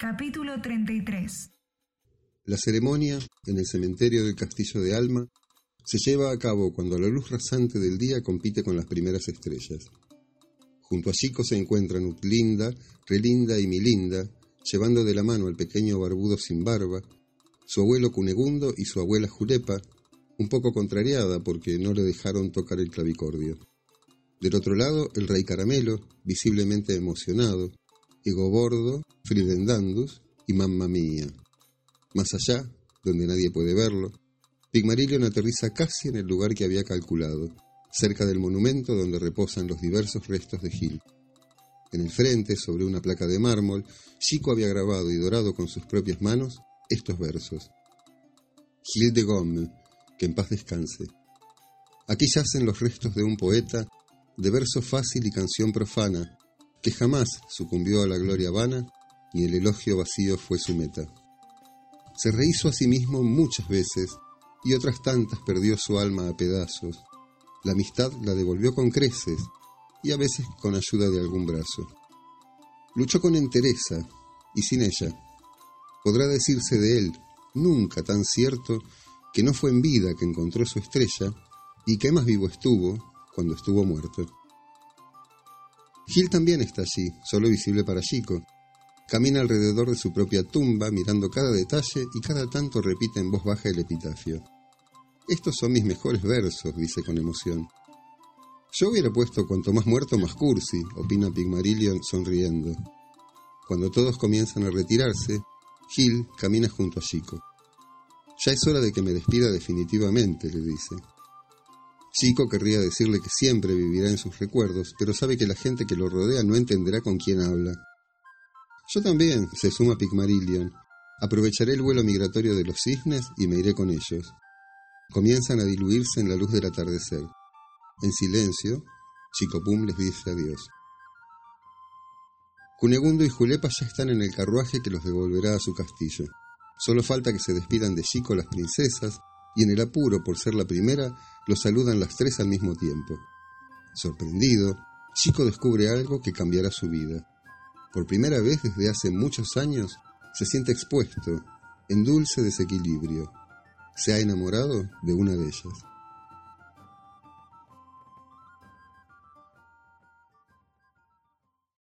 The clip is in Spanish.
Capítulo 33 La ceremonia, en el cementerio del castillo de Alma, se lleva a cabo cuando la luz rasante del día compite con las primeras estrellas. Junto a Chico se encuentran Utlinda, Relinda y Milinda, llevando de la mano al pequeño barbudo sin barba, su abuelo Cunegundo y su abuela Julepa, un poco contrariada porque no le dejaron tocar el clavicordio. Del otro lado, el rey Caramelo, visiblemente emocionado, Ego Bordo, Fridendandus y Mamma Mía. Más allá, donde nadie puede verlo, Pigmarillion aterriza casi en el lugar que había calculado, cerca del monumento donde reposan los diversos restos de Gil. En el frente, sobre una placa de mármol, Chico había grabado y dorado con sus propias manos estos versos. Gil de Gomme, que en paz descanse. Aquí yacen los restos de un poeta, de verso fácil y canción profana, que jamás sucumbió a la gloria vana, ni el elogio vacío fue su meta. Se rehizo a sí mismo muchas veces, y otras tantas perdió su alma a pedazos. La amistad la devolvió con creces, y a veces con ayuda de algún brazo. Luchó con entereza, y sin ella. Podrá decirse de él, nunca tan cierto, que no fue en vida que encontró su estrella, y que más vivo estuvo cuando estuvo muerto. Gil también está allí, solo visible para Chico. Camina alrededor de su propia tumba, mirando cada detalle y cada tanto repite en voz baja el epitafio. Estos son mis mejores versos, dice con emoción. Yo hubiera puesto cuanto más muerto más cursi, opina Pigmarillion sonriendo. Cuando todos comienzan a retirarse, Gil camina junto a Chico. Ya es hora de que me despida definitivamente, le dice. Chico querría decirle que siempre vivirá en sus recuerdos, pero sabe que la gente que lo rodea no entenderá con quién habla. Yo también, se suma Pigmarillion. Aprovecharé el vuelo migratorio de los cisnes y me iré con ellos. Comienzan a diluirse en la luz del atardecer. En silencio, Chico Pum les dice adiós. Cunegundo y Julepa ya están en el carruaje que los devolverá a su castillo. Solo falta que se despidan de Chico las princesas y en el apuro por ser la primera, lo saludan las tres al mismo tiempo. Sorprendido, Chico descubre algo que cambiará su vida. Por primera vez desde hace muchos años, se siente expuesto, en dulce desequilibrio. Se ha enamorado de una de ellas.